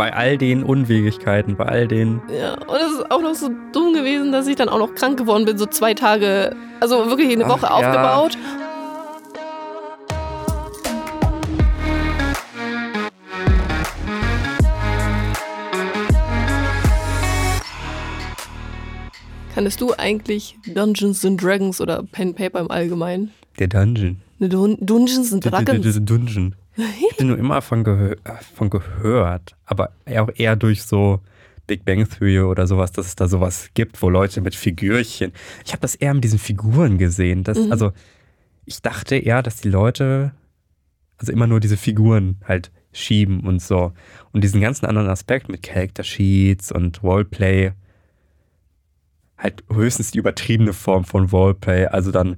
bei all den Unwegigkeiten, bei all den. Ja, und es ist auch noch so dumm gewesen, dass ich dann auch noch krank geworden bin, so zwei Tage, also wirklich eine Woche Ach, ja. aufgebaut. Kannst du eigentlich Dungeons and Dragons oder Pen Paper im Allgemeinen? Der Dungeon. Ne, Dun Dungeons and Der, der, der, Dragons. der Dungeon. Ich habe nur immer von, gehö von gehört, aber auch eher durch so Big Bang Theory oder sowas, dass es da sowas gibt, wo Leute mit Figürchen. Ich habe das eher mit diesen Figuren gesehen. Das, Mhm. Also ich dachte eher, dass die Leute also immer nur diese Figuren halt schieben und so. Und diesen ganzen anderen Aspekt mit Character Sheets und Roleplay halt höchstens die übertriebene Form von Roleplay. Also dann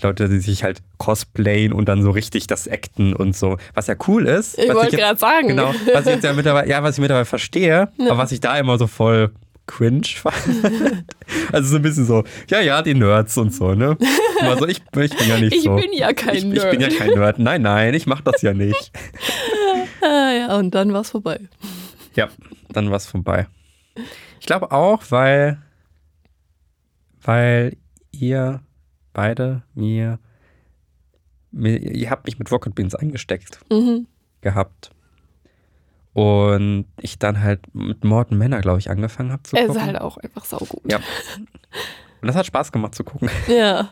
Leute, die sich halt cosplayen und dann so richtig das Acten und so. Was ja cool ist. Ich wollte gerade sagen. Genau, was ich jetzt ja mittlerweile, ja, was ich mittlerweile verstehe, Ja. aber was ich da immer so voll cringe fand. also so ein bisschen so, ja, ja, die Nerds und so, ne? Immer so, ich, ich bin ja nicht Ich so. bin ja kein ich, Nerd. Ich bin ja kein Nerd. Nein, nein, ich mach das ja nicht. Ah, ja, und dann war's vorbei. Ja, dann war's vorbei. Ich glaube auch, weil, weil ihr beide mir, mir ihr habt mich mit Rocket Beans eingesteckt Mhm. gehabt. Und ich dann halt mit Morten Männer, glaube ich, angefangen habe zu Er gucken. ist halt auch einfach saugut. Ja. Und das hat Spaß gemacht zu gucken. Ja.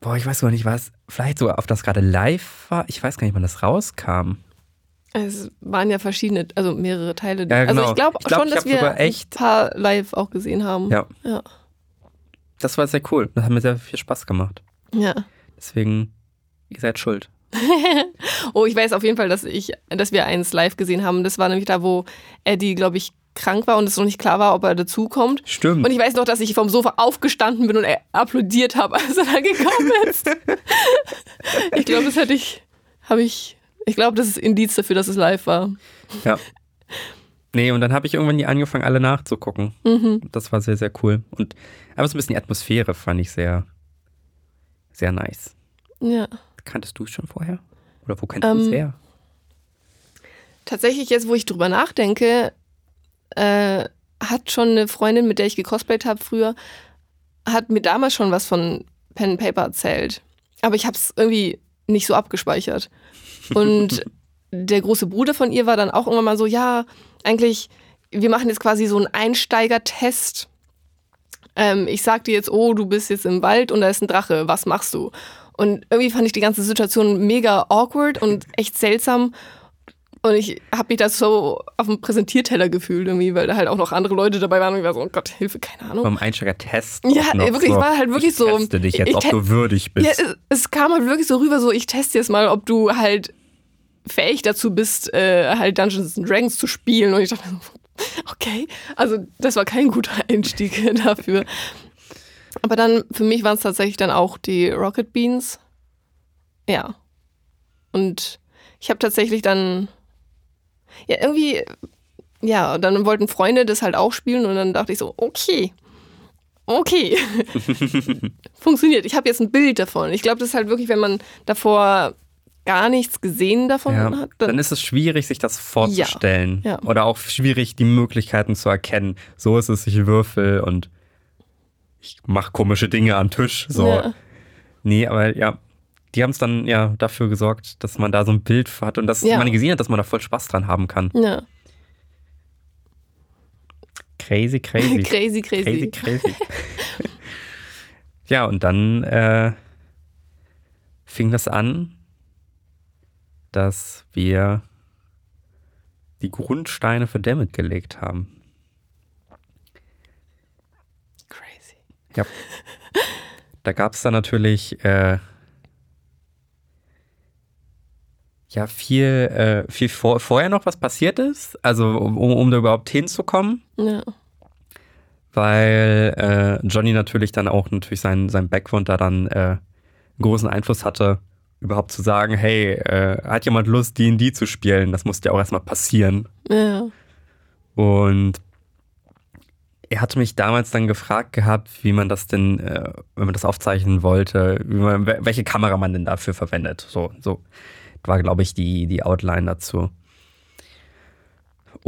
Boah, ich weiß gar nicht, was, vielleicht sogar, auf das gerade live war. Ich weiß gar nicht, wann das rauskam. Es waren ja verschiedene, also mehrere Teile. Ja, genau. Also ich glaube glaub, schon, ich dass wir sogar echt- ein paar live auch gesehen haben. Ja. Ja. Das war sehr cool. Das hat mir sehr viel Spaß gemacht. ja. Deswegen, ihr seid schuld. Oh, ich weiß auf jeden Fall, dass ich, dass wir eins live gesehen haben. Das war nämlich da, wo Eddie, glaube ich, krank war und es noch nicht klar war, ob er dazukommt. Stimmt. Und ich weiß noch, dass ich vom Sofa aufgestanden bin und er applaudiert habe, als er dann gekommen ist. ich glaube, das hätte ich, habe ich, ich glaube, das ist Indiz dafür, dass es live war. Ja. Nee, und dann habe ich irgendwann die angefangen, alle nachzugucken. Mhm. Das war sehr, sehr cool. Und aber so ein bisschen die Atmosphäre fand ich sehr, sehr nice. Ja. Kanntest du es schon vorher? Oder wo kennst du es Ähm, her? Tatsächlich, jetzt wo ich drüber nachdenke, äh, hat schon eine Freundin, mit der ich gecosplayt habe früher, hat mir damals schon was von Pen and Paper erzählt. Aber ich habe es irgendwie nicht so abgespeichert. Und der große Bruder von ihr war dann auch irgendwann mal so, ja, eigentlich, wir machen jetzt quasi so einen Einsteigertest. Ähm, ich sag dir jetzt, oh, du bist jetzt im Wald und da ist ein Drache, was machst du? Und irgendwie fand ich die ganze Situation mega awkward und echt seltsam. Und ich habe mich da so auf dem Präsentierteller gefühlt, irgendwie, weil da halt auch noch andere Leute dabei waren und ich war so, oh Gott, Hilfe, keine Ahnung. Beim Einsteiger-Test. Ja, wirklich, so. es war halt wirklich ich so, Teste dich jetzt, ich ob du würdig bist. Ja, es, es kam halt wirklich so rüber, so ich teste jetzt mal, ob du halt fähig dazu bist, äh, halt Dungeons and Dragons zu spielen. Und ich dachte so, okay, also das war kein guter Einstieg dafür. Aber dann, für mich waren es tatsächlich dann auch die Rocket Beans. Ja. Und ich habe tatsächlich dann, ja, irgendwie, ja, dann wollten Freunde das halt auch spielen und dann dachte ich so, okay. Okay. Funktioniert. Ich habe jetzt ein Bild davon. Ich glaube, das ist halt wirklich, wenn man davor gar nichts gesehen davon ja, hat, dann ist es schwierig, sich das vorzustellen. Ja. Oder auch schwierig, die Möglichkeiten zu erkennen. So ist es, ich würfel und ich mache komische Dinge am Tisch. So. Ja. Nee, aber ja, die haben es dann ja dafür gesorgt, dass man da so ein Bild hat und dass Ja. man gesehen hat, dass man da voll Spaß dran haben kann. Ja. Crazy, crazy. crazy, crazy. Crazy, crazy. ja, und dann äh, fing das an, dass wir die Grundsteine für Dammit gelegt haben. Crazy. Ja. Da gab es dann natürlich äh, ja viel, äh, viel vor, vorher noch was passiert ist, also um, um, da überhaupt hinzukommen. Ja. weil äh, Johnny natürlich dann auch natürlich sein, sein Background da dann äh, einen großen Einfluss hatte, überhaupt zu sagen, hey, äh, hat jemand Lust, D&D zu spielen? Das musste ja auch erstmal passieren. Ja. Und er hatte mich damals dann gefragt gehabt, wie man das denn, äh, wenn man das aufzeichnen wollte, man, wel- welche Kamera man denn dafür verwendet. So, so war, glaube ich, die, die Outline dazu.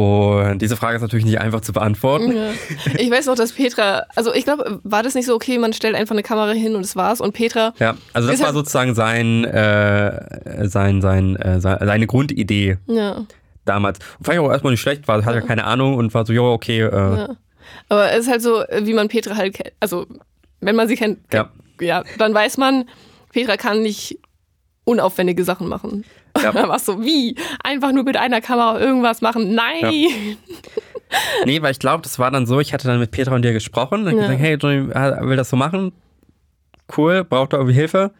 Und diese Frage ist natürlich nicht einfach zu beantworten. Ja. Ich weiß noch, dass Petra, also ich glaube, war das nicht so, okay, man stellt einfach eine Kamera hin und es war's. Und Petra. Ja, also das war halt- sozusagen sein, äh, sein, sein, äh, sein, seine Grundidee Ja, damals. Und fand ich auch erstmal nicht schlecht, war, hat ja keine Ahnung und war so, jo, okay, äh, ja. Aber es ist halt so, wie man Petra halt kennt. Also, wenn man sie kennt, ja. ja, dann weiß man, Petra kann nicht unaufwendige Sachen machen. Ja. Da warst so, wie? Einfach nur mit einer Kamera irgendwas machen? Nein! Nee, weil ich glaube, das war dann so, ich hatte dann mit Petra und dir gesprochen und Ja. gesagt, hey, Johnny will das so machen. Cool, braucht er irgendwie Hilfe.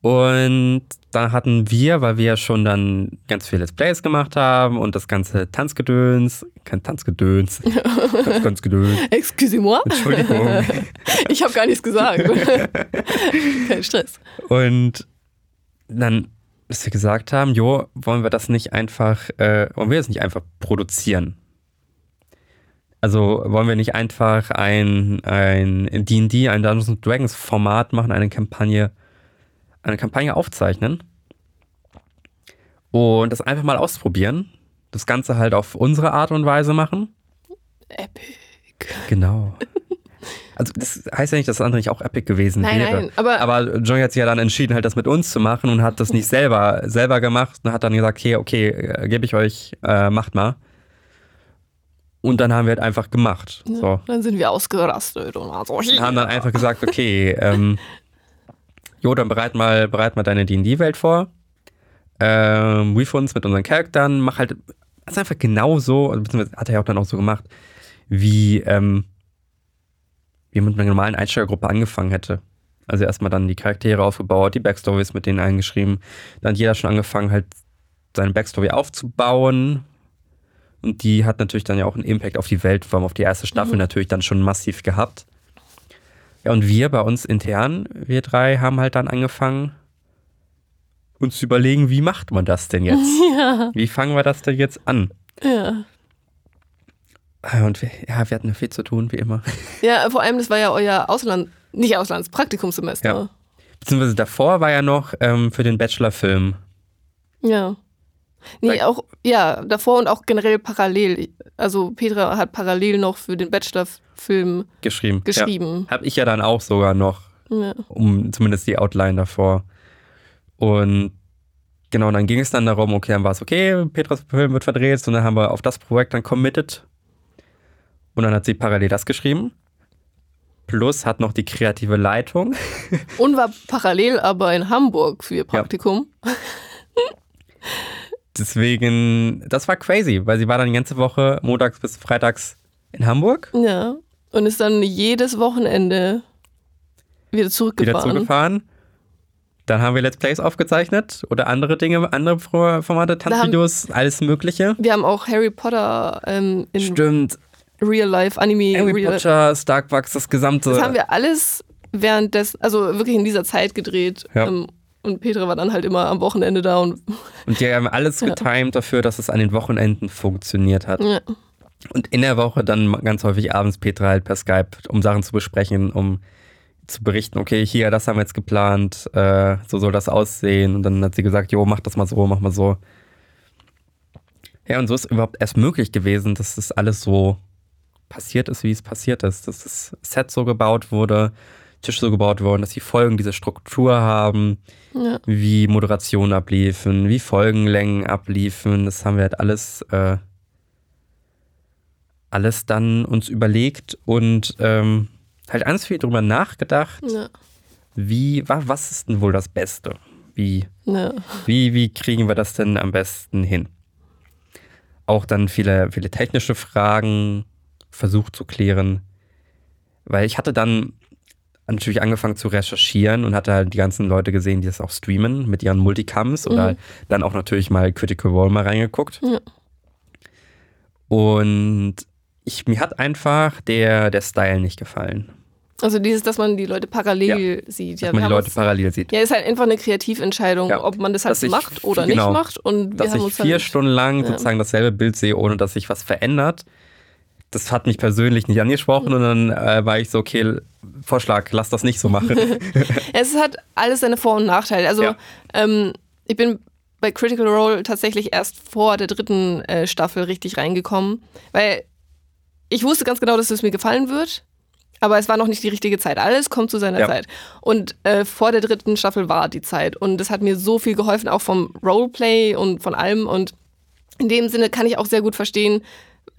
Und dann hatten wir, weil wir ja schon dann ganz viele Let's Plays gemacht haben und das ganze Tanzgedöns, kein Tanzgedöns, Tanzgedöns, Excusez-moi. Entschuldigung. Ich habe gar nichts gesagt. Kein Stress. Und dann, dass wir gesagt haben, jo, wollen wir das nicht einfach, äh, wollen wir das nicht einfach produzieren? Also wollen wir nicht einfach ein, ein D&D, ein Dungeons and Dragons Format machen, eine Kampagne, eine Kampagne aufzeichnen und das einfach mal ausprobieren, das Ganze halt auf unsere Art und Weise machen. Epic. Genau. Also das heißt ja nicht, dass das andere nicht auch epic gewesen Nein, wäre. nein, aber- aber Johnny hat sich ja dann entschieden, halt das mit uns zu machen und hat das nicht selber, selber gemacht und hat dann gesagt, okay, okay, äh, gebe ich euch, äh, macht mal. Und dann haben wir halt einfach gemacht. So. Dann sind wir ausgerastet und waren so, Und haben dann einfach gesagt, okay, ähm, jo, dann bereit mal, bereit mal deine D&D-Welt vor. Ähm, brief uns mit unseren Charakteren, mach halt, das ist einfach genau so, also beziehungsweise hat er ja auch dann auch so gemacht, wie, ähm, wie man mit einer normalen Einsteigergruppe angefangen hätte. Also erstmal dann die Charaktere aufgebaut, die Backstories mit denen eingeschrieben. Dann hat jeder schon angefangen, halt seine Backstory aufzubauen. Und die hat natürlich dann ja auch einen Impact auf die Welt, vor allem auf die erste Staffel natürlich dann schon massiv gehabt. Ja, und wir bei uns intern, wir drei, haben halt dann angefangen, uns zu überlegen, wie macht man das denn jetzt? Ja, Wie fangen wir das denn jetzt an? ja. Und wir, ja, wir hatten viel zu tun, wie immer. Ja, vor allem, das war ja euer Ausland, nicht Auslands, Praktikumssemester. Ja. Beziehungsweise davor war ja noch ähm, für den Bachelor-Film. Ja. Nee, auch, ja, davor und auch generell parallel. Also Petra hat parallel noch für den Bachelor-Film geschrieben. geschrieben. Ja. Habe ich ja dann auch sogar noch, Ja. um zumindest die Outline davor. Und genau, dann ging es dann darum, okay, dann war es okay, Petras Film wird verdreht und dann haben wir auf das Projekt dann committed. Und dann hat sie parallel das geschrieben. Plus hat noch die kreative Leitung. Und war parallel aber in Hamburg für ihr Praktikum. Deswegen, das war crazy, weil sie war dann die ganze Woche montags bis freitags in Hamburg, Ja. Und ist dann jedes Wochenende wieder wieder zurückgefahren. Dann haben wir Let's Plays aufgezeichnet oder andere Dinge, andere Formate, Tanzvideos, alles Mögliche. Wir haben auch Harry Potter ähm, in Stimmt. Real Life Anime. Harry Real Potter, Starbucks, das gesamte. Das haben wir alles während des, also wirklich in dieser Zeit gedreht. Ja. Ähm, und Petra war dann halt immer am Wochenende da und und die haben alles Ja. getimed dafür, dass es an den Wochenenden funktioniert hat. ja. Und in der Woche dann ganz häufig abends Petra halt per Skype, um Sachen zu besprechen, um zu berichten, okay, hier, das haben wir jetzt geplant, äh, so soll das aussehen. Und dann hat sie gesagt, jo, mach das mal so, mach mal so. Ja, und so ist überhaupt erst möglich gewesen, dass das alles so passiert ist, wie es passiert ist. Dass das Set so gebaut wurde, Tisch so gebaut wurden, dass die Folgen diese Struktur haben, ja. wie Moderationen abliefen, wie Folgenlängen abliefen. Das haben wir halt alles, äh, alles dann uns überlegt und ähm, halt ganz viel drüber nachgedacht, ja. wie, wa, was ist denn wohl das Beste? Wie, ja. wie, wie kriegen wir das denn am besten hin? Auch dann viele, viele technische Fragen versucht zu klären, weil ich hatte dann natürlich angefangen zu recherchieren und hatte halt die ganzen Leute gesehen, die das auch streamen mit ihren Multicams oder Mhm. dann auch natürlich mal Critical Role mal reingeguckt. Ja. Und ich, mir hat einfach der, der Style nicht gefallen, Also dieses, dass man die Leute parallel sieht. dass Ja, man wir die Leute uns, parallel sieht. ja, ist halt einfach eine Kreativentscheidung, Ja. ob man das halt Dass ich- macht oder genau. nicht macht. Und dass ich vier halt, Stunden lang ja. sozusagen dasselbe Bild sehe, ohne dass sich was verändert. Das hat mich persönlich nicht angesprochen und dann äh, war ich so, okay, Vorschlag, lass das nicht so machen. Es hat alles seine Vor- und Nachteile. Also Ja. ähm, ich bin bei Critical Role tatsächlich erst vor der dritten äh, Staffel richtig reingekommen, weil ich wusste ganz genau, dass es mir gefallen wird, aber es war noch nicht die richtige Zeit. Alles kommt zu seiner Ja. Zeit. Und äh, vor der dritten Staffel war die Zeit und das hat mir so viel geholfen, auch vom Roleplay und von allem und in dem Sinne kann ich auch sehr gut verstehen,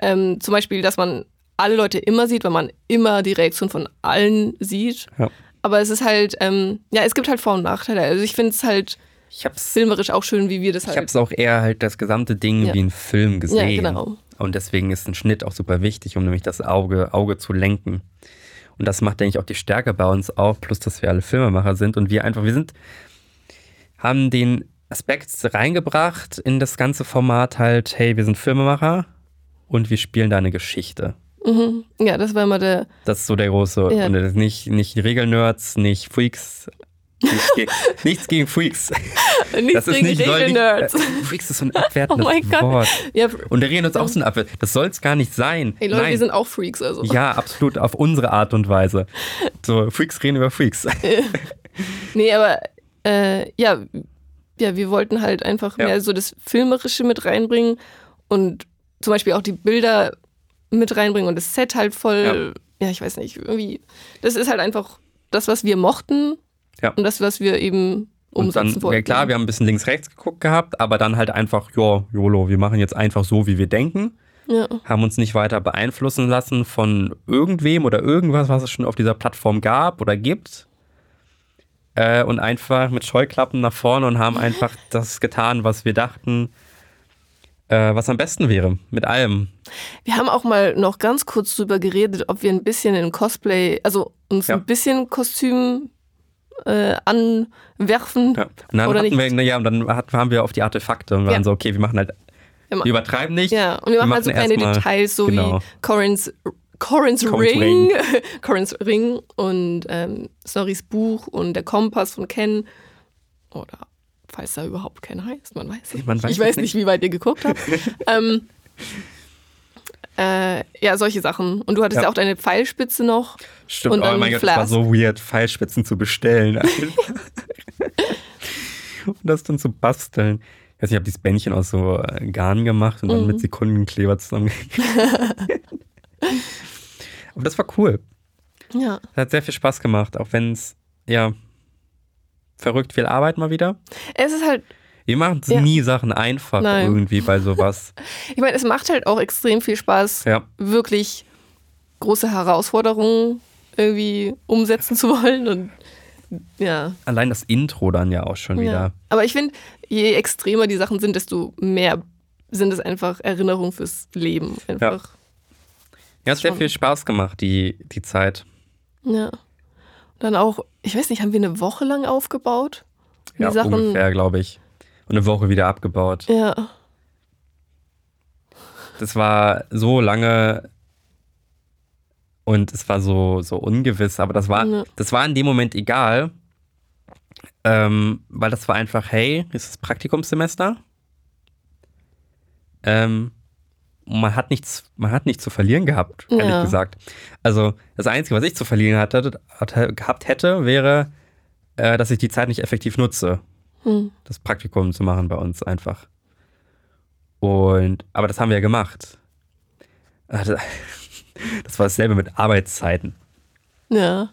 ähm, zum Beispiel, dass man alle Leute immer sieht, weil man immer die Reaktion von allen sieht. Ja. Aber es ist halt, ähm, ja, es gibt halt Vor- und Nachteile. Also ich finde es halt Ich hab's, filmerisch auch schön, wie wir das ich halt. hab's auch eher halt das gesamte Ding Ja. wie ein Film gesehen. Ja, genau. Und deswegen ist ein Schnitt auch super wichtig, um nämlich das Auge, Auge zu lenken. Und das macht, denke ich, auch die Stärke bei uns auch, plus dass wir alle Filmemacher sind und wir einfach, wir sind, haben den Aspekt reingebracht in das ganze Format halt, hey, wir sind Filmemacher und wir spielen da eine Geschichte. Mhm. Ja, das war immer der. Das ist so der große, Ja. und nicht, nicht Regelnerds, nicht Freaks, nichts, ge nichts gegen Freaks. Nichts Das ist gegen nicht Regelnerds. äh, Freaks ist so ein abwertendes Oh mein Gott. Wort. Ja, Und der Regelnerds ist auch so ein Abwert. Das soll es gar nicht sein. hey Leute, Nein. wir sind auch Freaks, also. Ja, absolut, auf unsere Art und Weise. So, Freaks reden über Freaks. Nee, aber äh, ja, ja, wir wollten halt einfach Ja. mehr so das Filmerische mit reinbringen und zum Beispiel auch die Bilder mit reinbringen und das Set halt voll, ja, ich weiß nicht, irgendwie, das ist halt einfach das, was wir mochten Ja. und das, was wir eben Und dann, umsetzen wollten. ja klar, wir haben ein bisschen links-rechts geguckt gehabt, aber dann halt einfach, ja, YOLO, wir machen jetzt einfach so, wie wir denken. ja. Haben uns nicht weiter beeinflussen lassen von irgendwem oder irgendwas, was es schon auf dieser Plattform gab oder gibt. Äh, und einfach mit Scheuklappen nach vorne und haben einfach das getan, was wir dachten, äh, was am besten wäre. Mit allem. Wir haben auch mal noch ganz kurz drüber geredet, ob wir ein bisschen in Cosplay, also uns Ja. ein bisschen Kostüm äh, anwerfen. Ja. Und dann Oder hatten nicht? wir, ja, und dann hat, waren wir auf die Artefakte und waren Ja. so, okay, wir machen halt, Wir wir übertreiben nicht. Ja, und wir machen halt so kleine erstmal- Details, so genau. wie Corins Corins Ring, Corins Ring und ähm, Snorris Buch und der Kompass von Ken. Oder falls da überhaupt Ken heißt, man weiß nicht. Man weiß ich weiß nicht, wie weit ihr geguckt habt. ähm, äh, ja, solche Sachen. Und du hattest ja, Ja. auch deine Pfeilspitze noch. Stimmt, Und oh mein Gott, das war Flask. so weird, Pfeilspitzen zu bestellen. und das dann zu basteln. Ich weiß nicht, ich habe dieses Bändchen aus so äh, Garn gemacht und dann Mhm. mit Sekundenkleber zusammen. Aber das war cool. Ja. Das hat sehr viel Spaß gemacht, auch wenn es, ja, verrückt viel Arbeit mal wieder. Es ist halt, Wir machen Ja. nie Sachen einfach Nein. irgendwie bei sowas. ich meine, es macht halt auch extrem viel Spaß, Ja, wirklich große Herausforderungen irgendwie umsetzen zu wollen. Und ja. allein das Intro dann ja auch schon Ja. wieder. Aber ich finde, je extremer die Sachen sind, desto mehr sind es einfach Erinnerungen fürs Leben. Einfach. Ja, es hat sehr viel Spaß gemacht, die, die Zeit. Ja. Dann auch, ich weiß nicht, haben wir eine Woche lang aufgebaut? Die Ja, Sachen. ungefähr, glaube ich. Und eine Woche wieder abgebaut. Ja. Das war so lange und es war so, so ungewiss, aber das war, Ja. das war in dem Moment egal, ähm, weil das war einfach, hey, ist Praktikumssemester. Ähm, man hat nichts, man hat nichts zu verlieren gehabt, ehrlich Ja. gesagt. Also das Einzige, was ich zu verlieren hatte, hatte, gehabt hätte, wäre, äh, dass ich die Zeit nicht effektiv nutze Hm. das Praktikum zu machen bei uns einfach. Und, aber das haben wir ja gemacht. Also, Das war dasselbe mit Arbeitszeiten. Ja.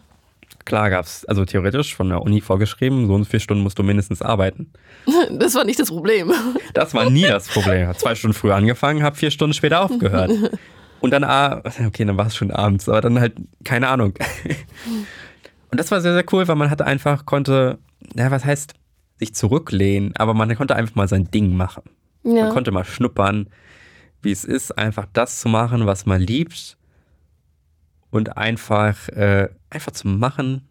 Klar gab es, also theoretisch von der Uni vorgeschrieben, so und vier Stunden musst du mindestens arbeiten. Das war nicht das Problem. Das war nie das Problem. Hab zwei Stunden früher angefangen, habe vier Stunden später aufgehört. Und dann, ah, okay, dann war es schon abends, aber dann halt, keine Ahnung. Und das war sehr, sehr cool, weil man hatte einfach, konnte, ja, was heißt, sich zurücklehnen, aber man konnte einfach mal sein Ding machen. Man Ja. konnte mal schnuppern, wie es ist, einfach das zu machen, was man liebt. Und einfach, äh, einfach zu machen,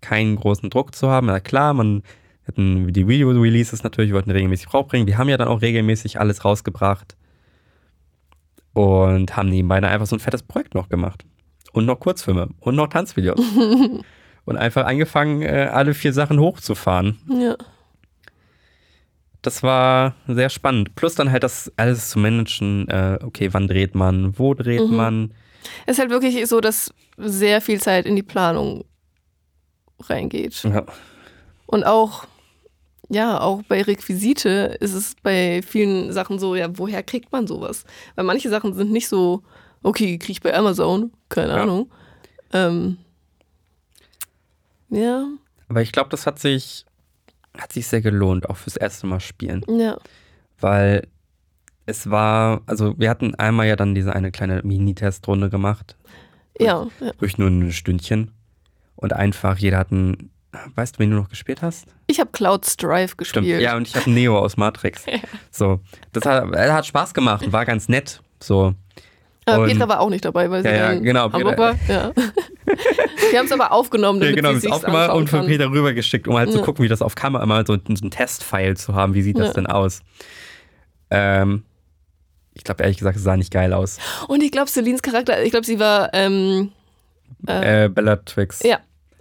keinen großen Druck zu haben. Ja klar, man hatten die Video-Releases natürlich, wir wollten regelmäßig rausbringen. Wir haben ja dann auch regelmäßig alles rausgebracht. Und haben nebenbei dann einfach so ein fettes Projekt noch gemacht. Und noch Kurzfilme und noch Tanzvideos. und einfach angefangen, äh, alle vier Sachen hochzufahren ja. das war sehr spannend. Plus dann halt das alles zu managen, äh, okay, wann dreht man, wo dreht Mhm. man. Es ist halt wirklich so, dass sehr viel Zeit in die Planung reingeht. Ja. Und auch, ja, auch bei Requisite ist es bei vielen Sachen so, ja, woher kriegt man sowas? Weil manche Sachen sind nicht so, okay, krieg ich bei Amazon, keine Ja. Ahnung. Ähm, ja, Aber ich glaube, das hat sich, hat sich sehr gelohnt, auch fürs erste Mal spielen. ja, Weil es war, also wir hatten einmal ja dann diese eine kleine Mini-Testrunde gemacht, ja, ja. durch nur ein Stündchen. Und einfach, jeder hat ein, weißt du, wen du noch gespielt hast? Ich habe Cloud Strife gespielt. Stimmt. Ja, und ich habe Neo aus Matrix. So, das hat, er hat Spaß gemacht und war ganz nett. So, Aber Und- Petra war auch nicht dabei, weil sie Ja, ja, genau, Hamburg war. Ja. Wir haben es aber aufgenommen, ja, damit genau, sie das sich aufgemacht und von. Peter rübergeschickt, um halt zu Ja. gucken, wie das auf Kamera mal so, ein- so ein Testfile zu haben. Wie sieht das Ja. denn aus? Ähm, ich glaube, ehrlich gesagt, es sah nicht geil aus. Und ich glaube, Celines Charakter, ich glaube, sie war, ähm, Äh, Bellatrix. ja.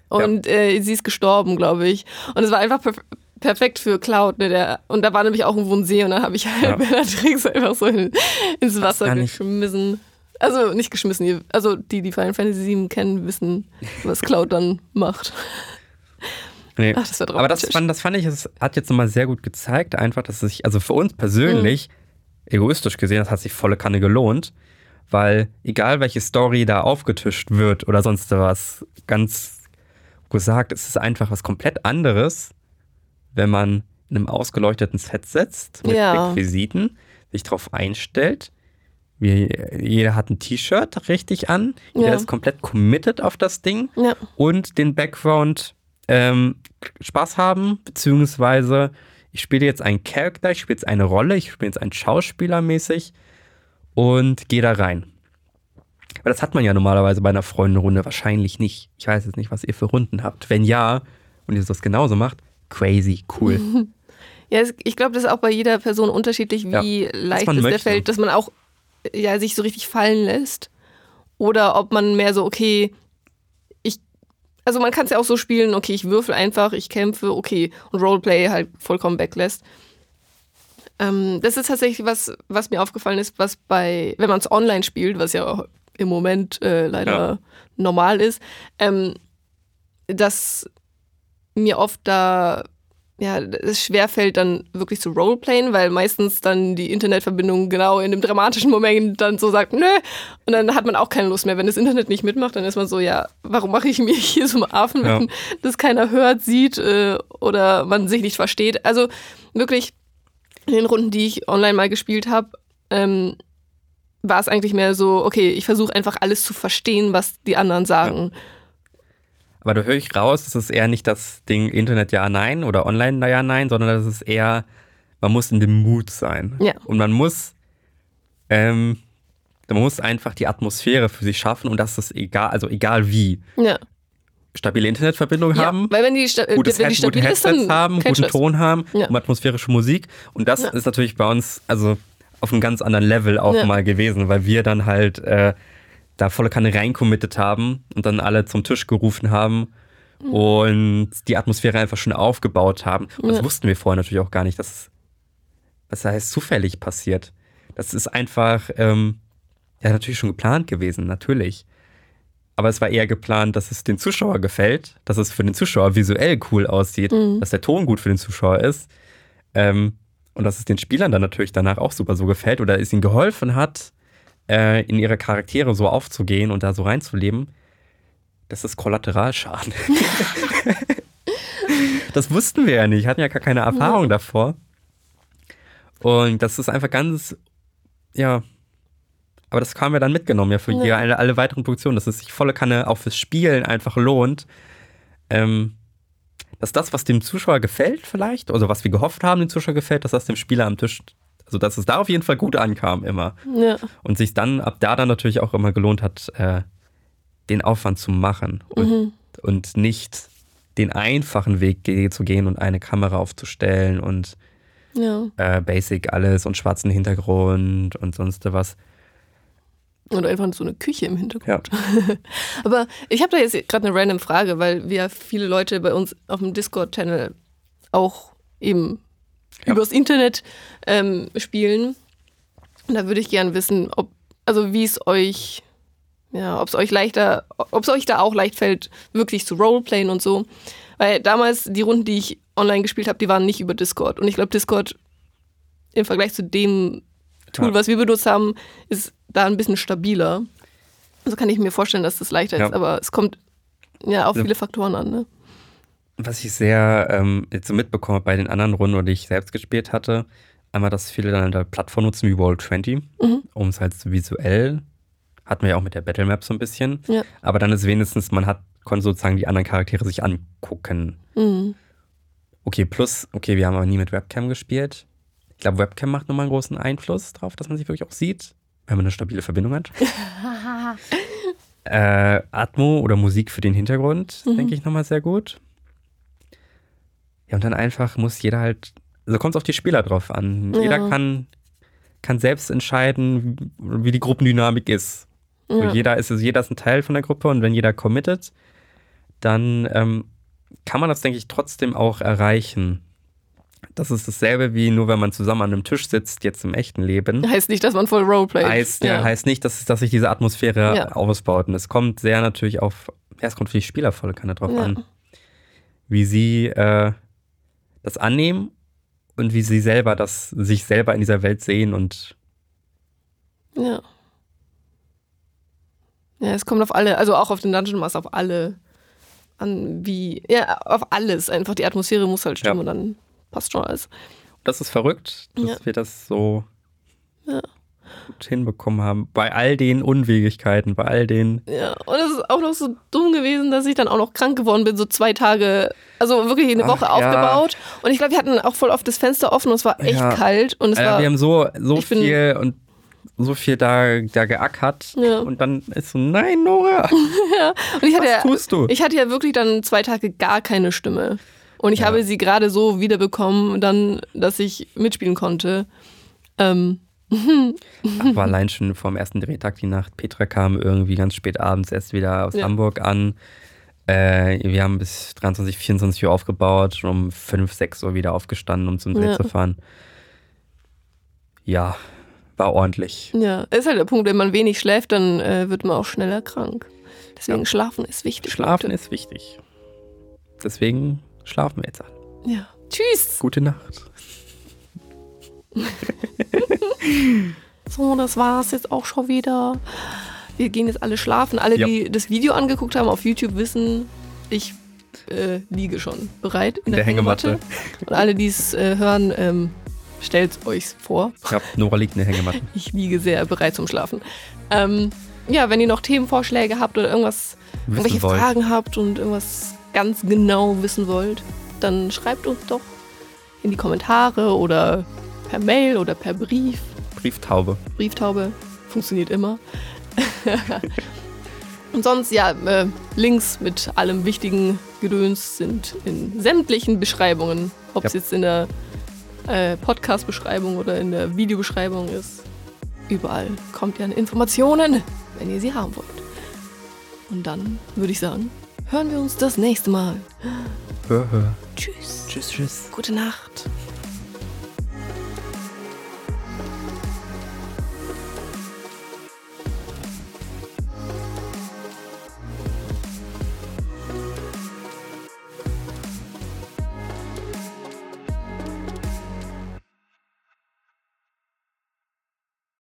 Und Äh, sie ist gestorben, glaube ich. Und es war einfach perf perfekt für Cloud. Ne? Der, und da war nämlich auch irgendwo ein See und da habe ich halt Ja. Bellatrix einfach so in, ins Wasser geschmissen. Also nicht geschmissen, also die, die Final Fantasy 7 kennen, wissen, was Cloud dann macht. Nee. Ach, das war Aber das fand, das fand ich, es hat jetzt nochmal sehr gut gezeigt, einfach, dass es sich, also für uns persönlich, Mhm. Egoistisch gesehen, das hat sich volle Kanne gelohnt, weil egal welche Story da aufgetischt wird oder sonst was, ganz gesagt, es ist einfach was komplett anderes, wenn man in einem ausgeleuchteten Set sitzt, mit Ja. Requisiten, sich darauf einstellt. Wir, jeder hat ein T-Shirt richtig an, jeder Ja. ist komplett committed auf das Ding Ja. und den Background ähm, Spaß haben, beziehungsweise ich spiele jetzt einen Charakter, ich spiele jetzt eine Rolle, ich spiele jetzt einen Schauspieler mäßig und gehe da rein. Aber das hat man ja normalerweise bei einer Freundenrunde wahrscheinlich nicht. Ich weiß jetzt nicht, was ihr für Runden habt. Wenn ja und ihr das genauso macht, crazy, cool. Ja, ich glaube, das ist auch bei jeder Person unterschiedlich, wie leicht man es der fällt, dass man auch ja, sich so richtig fallen lässt. Oder ob man mehr so, okay, also man kann es ja auch so spielen, okay, ich würfel einfach, ich kämpfe, okay, und Roleplay halt vollkommen weglässt. Ähm, das ist tatsächlich was, was mir aufgefallen ist, was bei, wenn man es online spielt, was ja im Moment äh, leider Ja. normal ist, ähm, dass mir oft da ja, es schwerfällt, dann wirklich zu roleplayen, weil meistens dann die Internetverbindung genau in dem dramatischen Moment dann so sagt, nö. Und dann hat man auch keine Lust mehr. Wenn das Internet nicht mitmacht, dann ist man so, ja, warum mache ich mir hier so einen Affen, Ja. wenn das keiner hört, sieht äh, oder man sich nicht versteht. Also wirklich in den Runden, die ich online mal gespielt habe, ähm, war es eigentlich mehr so, okay, ich versuche einfach alles zu verstehen, was die anderen sagen. Aber da höre ich raus, das ist eher nicht das Ding Internet ja, nein oder online ja, nein, sondern das ist eher, man muss in dem Mut sein. Ja. Und man muss, ähm, man muss einfach die Atmosphäre für sich schaffen und das ist egal, also egal wie. Ja. Stabile Internetverbindung ja. haben, Weil wenn die, sta- gutes wenn die Head, gute stabil ist, Headsets dann haben, guten Stress. Ton haben Ja. und atmosphärische Musik. Und das ist natürlich bei uns, also auf einem ganz anderen Level auch mal gewesen, weil wir dann halt äh, da volle Kanne reinkommittet haben und dann alle zum Tisch gerufen haben Mhm. und die Atmosphäre einfach schon aufgebaut haben. Und das Ja. wussten wir vorher natürlich auch gar nicht, dass was heißt, zufällig passiert. Das ist einfach, ähm, ja, natürlich schon geplant gewesen, natürlich. Aber es war eher geplant, dass es den Zuschauer gefällt, dass es für den Zuschauer visuell cool aussieht, Mhm. dass der Ton gut für den Zuschauer ist. Ähm, und dass es den Spielern dann natürlich danach auch super so gefällt oder es ihnen geholfen hat, äh, in ihre Charaktere so aufzugehen und da so reinzuleben. Das ist Kollateralschaden. das wussten wir ja nicht, hatten ja gar keine Erfahrung davor. Und das ist einfach ganz, ja, aber das haben wir dann mitgenommen, ja, für Ja. die, alle, alle weiteren Produktionen, dass es sich volle Kanne auch fürs Spielen einfach lohnt. Ähm, dass das, was dem Zuschauer gefällt, vielleicht, also was wir gehofft haben, dem Zuschauer gefällt, dass das dem Spieler am Tisch, also dass es da auf jeden Fall gut ankam immer. Ja. Und sich dann ab da dann natürlich auch immer gelohnt hat, äh, den Aufwand zu machen und, Mhm. und nicht den einfachen Weg zu gehen und eine Kamera aufzustellen und ja. äh, Basic alles und schwarzen Hintergrund und sonst was. Und einfach so eine Küche im Hintergrund. Ja. Aber ich habe da jetzt gerade eine random Frage, weil wir viele Leute bei uns auf dem Discord-Channel auch eben Ja. übers Internet ähm, spielen. Und da würde ich gern wissen, ob, also wie es euch, ja, ob es euch leichter, ob es euch da auch leicht fällt, wirklich zu Roleplayen und so. Weil damals die Runden, die ich online gespielt habe, die waren nicht über Discord. Und ich glaube, Discord im Vergleich zu dem Tool, Ja. was wir benutzt haben, ist da ein bisschen stabiler. Also kann ich mir vorstellen, dass das leichter Ja. ist. Aber es kommt ja auf Ja. viele Faktoren an. Ne? Was ich sehr ähm, jetzt so mitbekomme bei den anderen Runden, oder die ich selbst gespielt hatte, einmal, dass viele dann eine Plattform nutzen wie World 20, Mhm. um es halt visuell, hatten wir ja auch mit der Battle Map so ein bisschen, Ja. aber dann ist wenigstens, man hat, konnte sozusagen die anderen Charaktere sich angucken. Mhm. Okay, plus, okay, wir haben aber nie mit Webcam gespielt. Ich glaube, Webcam macht nochmal einen großen Einfluss drauf, dass man sich wirklich auch sieht, wenn man eine stabile Verbindung hat. äh, Atmo oder Musik für den Hintergrund, Mhm. denke ich nochmal sehr gut. Ja, und dann einfach muss jeder halt, also kommt es auf die Spieler drauf an. Ja. Jeder kann, kann selbst entscheiden, wie die Gruppendynamik ist. So, Ja. jeder, ist jeder ist ein Teil von der Gruppe und wenn jeder committet, dann ähm, kann man das, denke ich, trotzdem auch erreichen. Das ist dasselbe wie nur, wenn man zusammen an einem Tisch sitzt, jetzt im echten Leben. Heißt nicht, dass man voll Roleplay Heißt, ja. heißt nicht, dass, dass sich diese Atmosphäre Ja. ausbaut. Und es kommt sehr natürlich auf, ja, es kommt für die Spieler voll Kanne drauf Ja. an, wie sie äh, das annehmen und wie sie selber das, sich selber in dieser Welt sehen und Ja. Ja, es kommt auf alle, also auch auf den Dungeon Master, auf alle an, wie, ja, auf alles einfach. Die Atmosphäre muss halt stimmen Ja. und dann passt schon alles. das ist verrückt, dass Ja. wir das so Ja. Gut hinbekommen haben. Bei all den Unwegigkeiten, bei all den Ja, und es ist auch noch so dumm gewesen, dass ich dann auch noch krank geworden bin, so zwei Tage, also wirklich eine Ach, Woche ja. aufgebaut. Und ich glaube, wir hatten auch voll oft das Fenster offen und es war echt Ja. kalt. Und es Alter, war, wir haben so, so viel und so viel da, da geackert. Ja. Und dann ist so, nein, Nora, und ich hatte, was ja, tust du? ich hatte ja wirklich dann zwei Tage gar keine Stimme. Und ich Ja. habe sie gerade so wiederbekommen, dann, dass ich mitspielen konnte. Ähm, Aber allein schon vor dem ersten Drehtag die Nacht. Petra kam irgendwie ganz spät abends erst wieder aus Ja. Hamburg an. Äh, wir haben bis 23, 24 Uhr aufgebaut, schon um 5, 6 Uhr wieder aufgestanden, um zum Dreh Ja. zu fahren. Ja, war ordentlich. ja, ist halt der Punkt, wenn man wenig schläft, dann äh, wird man auch schneller krank. Deswegen Ja. schlafen ist wichtig. Schlafen Leute. ist wichtig. Deswegen schlafen wir jetzt alle. Ja. Tschüss. Gute Nacht. So, das war's jetzt auch schon wieder. Wir gehen jetzt alle schlafen. Alle, Ja. die das Video angeguckt haben auf YouTube, wissen, ich äh, liege schon bereit in, In der Hängematte. Und alle, die es äh, hören, ähm, stellt euch vor. Ja, Nora liegt in der Hängematte. Ich liege sehr bereit zum Schlafen. Ähm, ja, wenn ihr noch Themenvorschläge habt oder irgendwas, irgendwelche wollt. Fragen habt und irgendwas ganz genau wissen wollt, dann schreibt uns doch in die Kommentare oder per Mail oder per Brief. Brieftaube. Brieftaube funktioniert immer. Und sonst, ja, äh, Links mit allem wichtigen Gedöns sind in sämtlichen Beschreibungen. Ob es Ja. jetzt in der äh, Podcast-Beschreibung oder in der Videobeschreibung ist. Überall kommt ihr an Informationen, wenn ihr sie haben wollt. Und dann würde ich sagen, hören wir uns das nächste Mal. Hör, hör. Tschüss. Tschüss, tschüss. Gute Nacht.